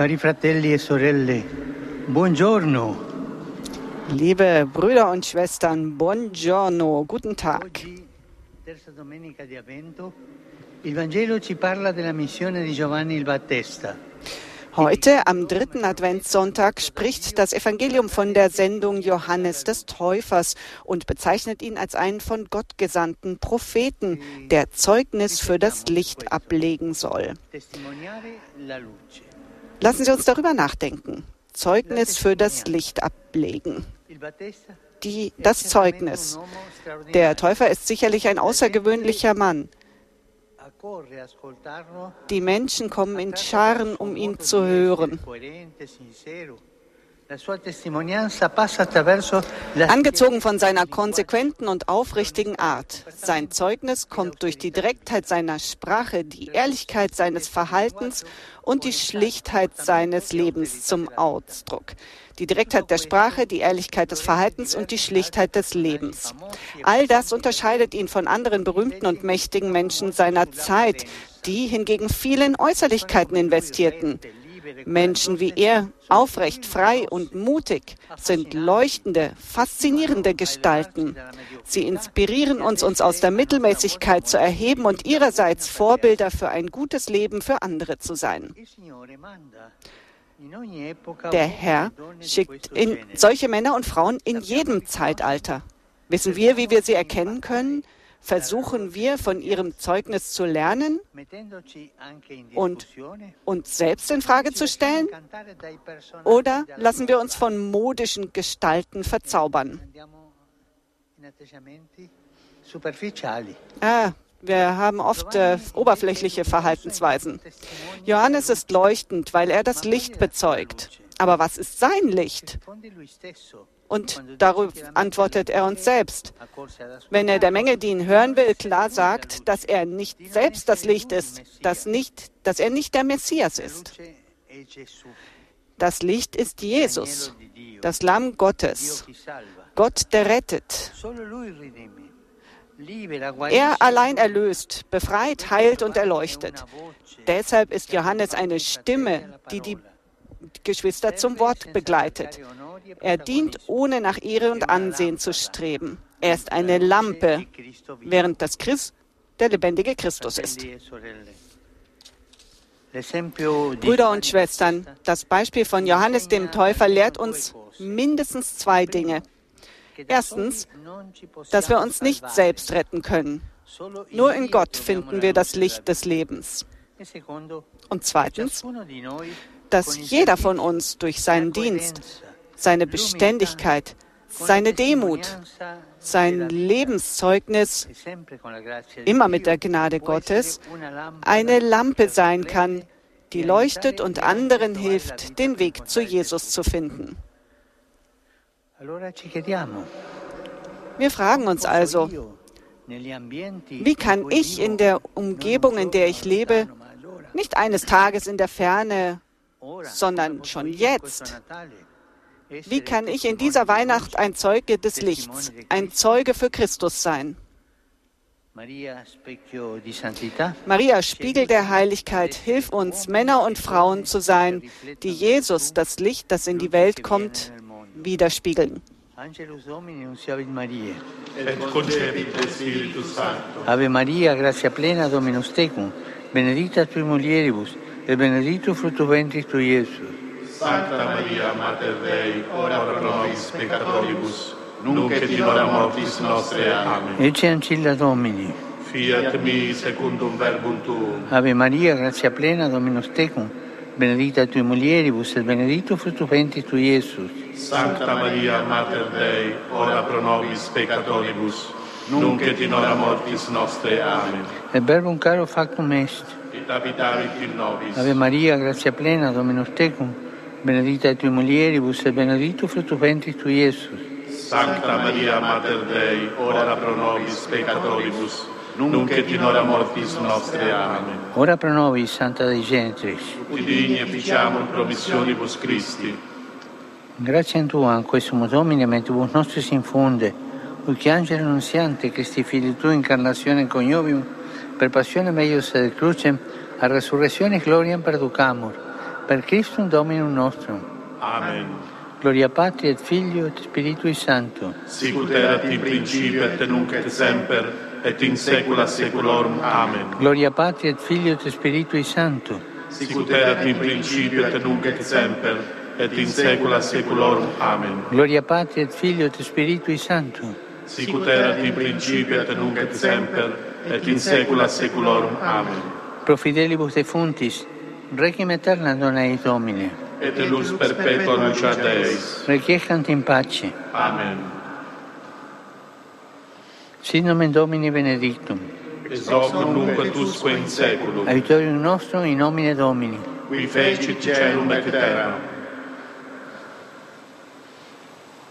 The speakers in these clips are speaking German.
Cari fratelli e sorelle, buongiorno. Liebe Brüder und Schwestern, buongiorno, guten Tag. Oggi, terza domenica di Avvento, il Vangelo ci parla della missione di Giovanni il Battista. Heute, am dritten Adventssonntag, spricht das Evangelium von der Sendung Johannes des Täufers und bezeichnet ihn als einen von Gott gesandten Propheten, der Zeugnis für das Licht ablegen soll. Lassen Sie uns darüber nachdenken. Zeugnis für das Licht ablegen. Die, das Zeugnis. Der Täufer ist sicherlich ein außergewöhnlicher Mann. Die Menschen kommen in Scharen, um ihn zu hören. Angezogen von seiner konsequenten und aufrichtigen Art. Sein Zeugnis kommt durch die Direktheit seiner Sprache, die Ehrlichkeit seines Verhaltens und die Schlichtheit seines Lebens zum Ausdruck. Die Direktheit der Sprache, die Ehrlichkeit des Verhaltens und die Schlichtheit des Lebens. All das unterscheidet ihn von anderen berühmten und mächtigen Menschen seiner Zeit, die hingegen viel in Äußerlichkeiten investierten. Menschen wie er, aufrecht, frei und mutig, sind leuchtende, faszinierende Gestalten. Sie inspirieren uns, uns aus der Mittelmäßigkeit zu erheben und ihrerseits Vorbilder für ein gutes Leben für andere zu sein. Der Herr schickt solche Männer und Frauen in jedem Zeitalter. Wissen wir, wie wir sie erkennen können? Versuchen wir von ihrem Zeugnis zu lernen und uns selbst in Frage zu stellen? Oder lassen wir uns von modischen Gestalten verzaubern? Ah, wir haben oft äh, oberflächliche Verhaltensweisen. Johannes ist leuchtend, weil er das Licht bezeugt. Aber was ist sein Licht? Und darauf antwortet er uns selbst. Wenn er der Menge, die ihn hören will, klar sagt, dass er nicht selbst das Licht ist, dass, nicht, dass er nicht der Messias ist. Das Licht ist Jesus, das Lamm Gottes. Gott, der rettet. Er allein erlöst, befreit, heilt und erleuchtet. Deshalb ist Johannes eine Stimme, die die Geschwister zum Wort begleitet. Er dient, ohne nach Ehre und Ansehen zu streben. Er ist eine Lampe, während das Christ der lebendige Christus ist. Brüder und Schwestern, das Beispiel von Johannes dem Täufer lehrt uns mindestens zwei Dinge. Erstens, dass wir uns nicht selbst retten können. Nur in Gott finden wir das Licht des Lebens. Und zweitens, dass jeder von uns durch seinen Dienst, seine Beständigkeit, seine Demut, sein Lebenszeugnis, immer mit der Gnade Gottes, eine Lampe sein kann, die leuchtet und anderen hilft, den Weg zu Jesus zu finden. Wir fragen uns also, wie kann ich in der Umgebung, in der ich lebe, nicht eines Tages in der Ferne, sondern schon jetzt, wie kann ich in dieser Weihnacht ein Zeuge des Lichts, ein Zeuge für Christus sein? Maria, Spiegel der Heiligkeit, hilf uns, Männer und Frauen zu sein, die Jesus, das Licht, das in die Welt kommt, widerspiegeln. Ave Maria, gratia plena, Dominus tecum, benedicta tui mulieribus, et benedictus fructus ventris tui, Iesus. Sancta Maria, Mater Dei, ora pro nobis peccatoribus, nunc et in hora mortis nostre. Amen. Ecce ancilla Domini. Fiat mi secundum verbum tuum. Ave Maria, gratia plena, Dominus tecum, benedicta tui mulieribus, et benedictus fructus ventris tui, Iesus. Sancta Maria, Mater Dei, ora pro nobis peccatoribus, nunc et in hora mortis nostre. Amen. Et verbum caro factum est. Et habitavit in nobis. Ave Maria, gratia plena, Dominus tecum, benedicta tui mulieribus, et benedictus fructus ventris tui, Iesus. Sancta Maria, Mater Dei, ora pro nobis peccatoribus, nunc et in hora mortis nostre. Amen. Ora pro nobis, Santa Dei Genitrix. Ut digni efficiamur promissionibus Christi. Grazie a Tua, in questo Domine, mentibus nostris infunde, Uc angelo annunziante, Christi fili tu incarnazione coniovium, per passione meius et crucem, a resurrezione gloriam perducamur, Per Christum Dominum nostrum. Amen. Gloria Patri et Filio et Spiritui Sancto. Sicut erat in principio et nunc et semper et in saecula saeculorum. Amen. Gloria Patri et Filio et Spiritui Sancto. Sicut erat in principio et nunc et semper et in saecula saeculorum. Amen. Gloria Patri et Filio et Spiritui Sancto. Sicut erat in principio et nunc et semper et in saecula saeculorum. Amen. Pro fidelibus defuntis, requiem aeterna dona eis Domine. Et lux perpetua luceat eis. Requiescant in pace. Amen. Sit nomen Domini benedictum. Ex hoc nunc et usque in saeculum. Aiutorium nostrum in nomine Domini. Qui fecit celum et terra.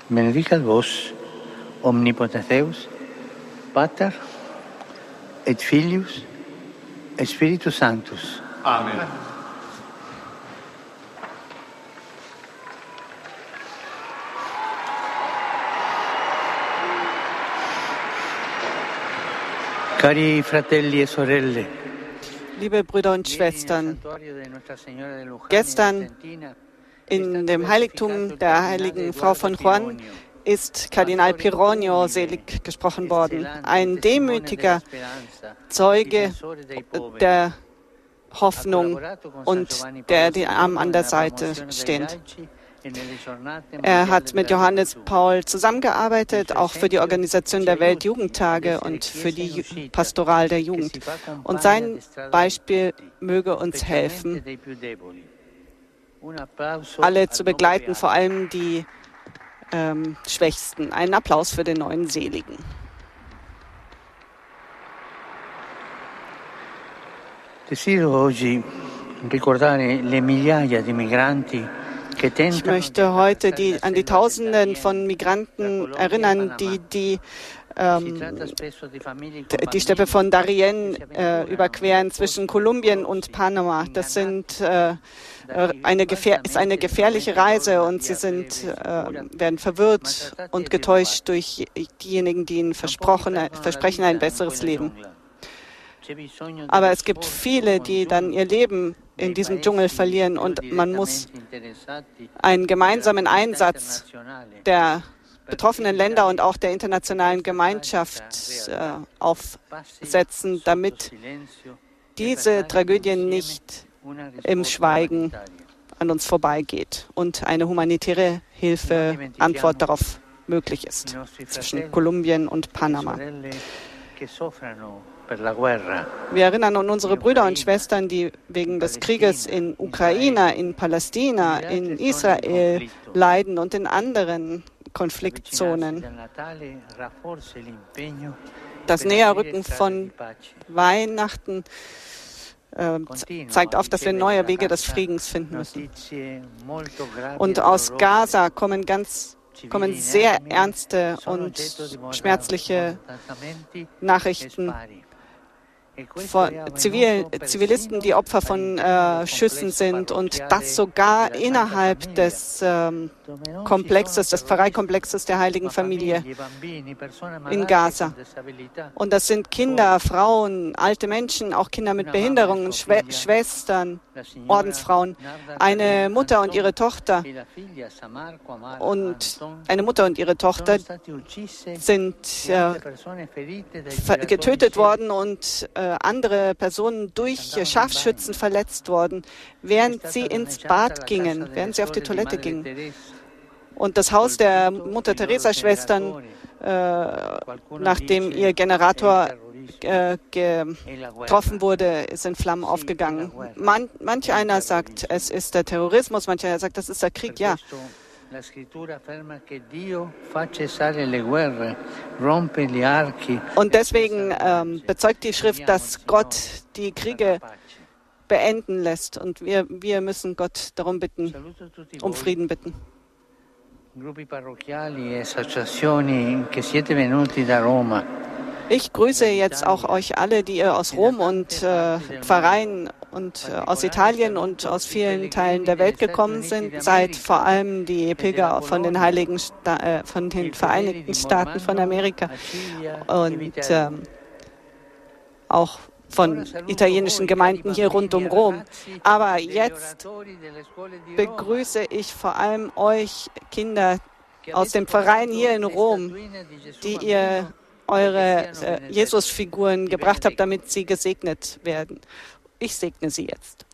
Benedicat vos, omnipotens Deus, Pater et Filius et Spiritus Sanctus. Amen. Cari fratelli e sorelle, Liebe Brüder und Schwestern, Gestern in dem Heiligtum der heiligen Frau von Juan ist Kardinal Pironio selig gesprochen worden, ein demütiger Zeuge der Hoffnung und der die Arm an der Seite steht. Er hat mit Johannes Paul zusammengearbeitet, auch für die Organisation der Weltjugendtage und für die Ju- Pastoral der Jugend. Und sein Beispiel möge uns helfen, alle zu begleiten, vor allem die ähm, Schwächsten. Einen Applaus für den neuen Seligen. Desidero oggi ricordare le migliaia di migranti che Ich möchte heute die, an die Tausenden von Migranten erinnern, die die, ähm, die Steppe von Darien äh, überqueren zwischen Kolumbien und Panama. Das sind, äh, eine gefähr ist eine gefährliche Reise und sie sind, äh, werden verwirrt und getäuscht durch diejenigen, die ihnen versprechen ein besseres Leben. Aber es gibt viele, die dann ihr Leben in diesem Dschungel verlieren und man muss einen gemeinsamen Einsatz der betroffenen Länder und auch der internationalen Gemeinschaft äh, aufsetzen, damit diese Tragödie nicht im Schweigen an uns vorbeigeht und eine humanitäre Hilfe, Antwort darauf möglich ist zwischen Kolumbien und Panama. Wir erinnern an unsere Brüder und Schwestern, die wegen des Krieges in Ukraine, in Palästina, in Israel leiden und in anderen Konfliktzonen. Das Näherrücken von Weihnachten äh, zeigt auf, dass wir neue Wege des Friedens finden müssen. Und aus Gaza kommen ganz kommen sehr ernste und schmerzliche Nachrichten von Zivil, Zivilisten, die Opfer von äh, Schüssen sind und das sogar innerhalb des ähm, Komplexes, des Pfarreikomplexes der Heiligen Familie in Gaza. Und das sind Kinder, Frauen, alte Menschen, auch Kinder mit Behinderungen, Schwe Schwestern, Ordensfrauen, eine Mutter und ihre Tochter und eine Mutter und ihre Tochter sind äh, getötet worden und äh, andere Personen durch Scharfschützen verletzt worden, während sie ins Bad gingen, während sie auf die Toilette gingen. Und das Haus der Mutter Teresa Schwestern, äh, nachdem ihr Generator äh, getroffen wurde, ist in Flammen aufgegangen. Man, manch einer sagt, es ist der Terrorismus, manch einer sagt, das ist der Krieg. Ja, La scrittura afferma che Dio fa cessare le guerre, rompe gli archi. Und deswegen ähm, bezeugt die Schrift, dass Gott die Kriege beenden lässt. Und wir, wir müssen Gott darum bitten, um Frieden bitten. gruppi parrocchiali e associazioni che siete venuti da Roma. Ich grüße jetzt auch euch alle, die ihr aus Rom und äh, Pfarreien und äh, aus Italien und aus vielen Teilen der Welt gekommen sind, seid vor allem die Pilger von den Heiligen Sta äh, von den Vereinigten Staaten von Amerika und ähm, auch von italienischen Gemeinden hier rund um Rom. Aber jetzt begrüße ich vor allem euch Kinder aus dem Verein hier in Rom, die ihr eure äh, Jesusfiguren gebracht habt, damit sie gesegnet werden. Ich segne sie jetzt.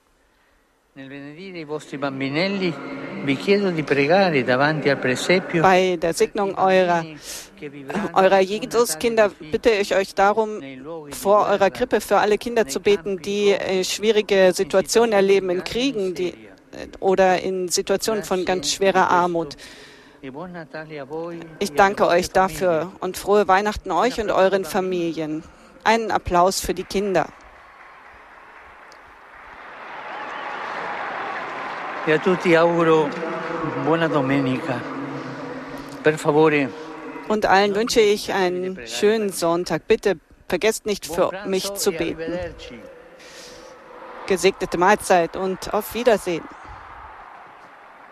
Bei der Segnung eurer, eurer Jesuskinder bitte ich euch darum, vor eurer Krippe für alle Kinder zu beten, die äh, schwierige Situationen erleben in Kriegen die, äh, oder in Situationen von ganz schwerer Armut. Ich danke euch dafür und frohe Weihnachten euch und euren Familien. Einen Applaus für die Kinder. E a tutti auguro buona domenica. Per favore. Und allen wünsche ich einen schönen Sonntag. Bitte vergesst nicht für mich zu beten. Gesegnete Mahlzeit und auf Wiedersehen.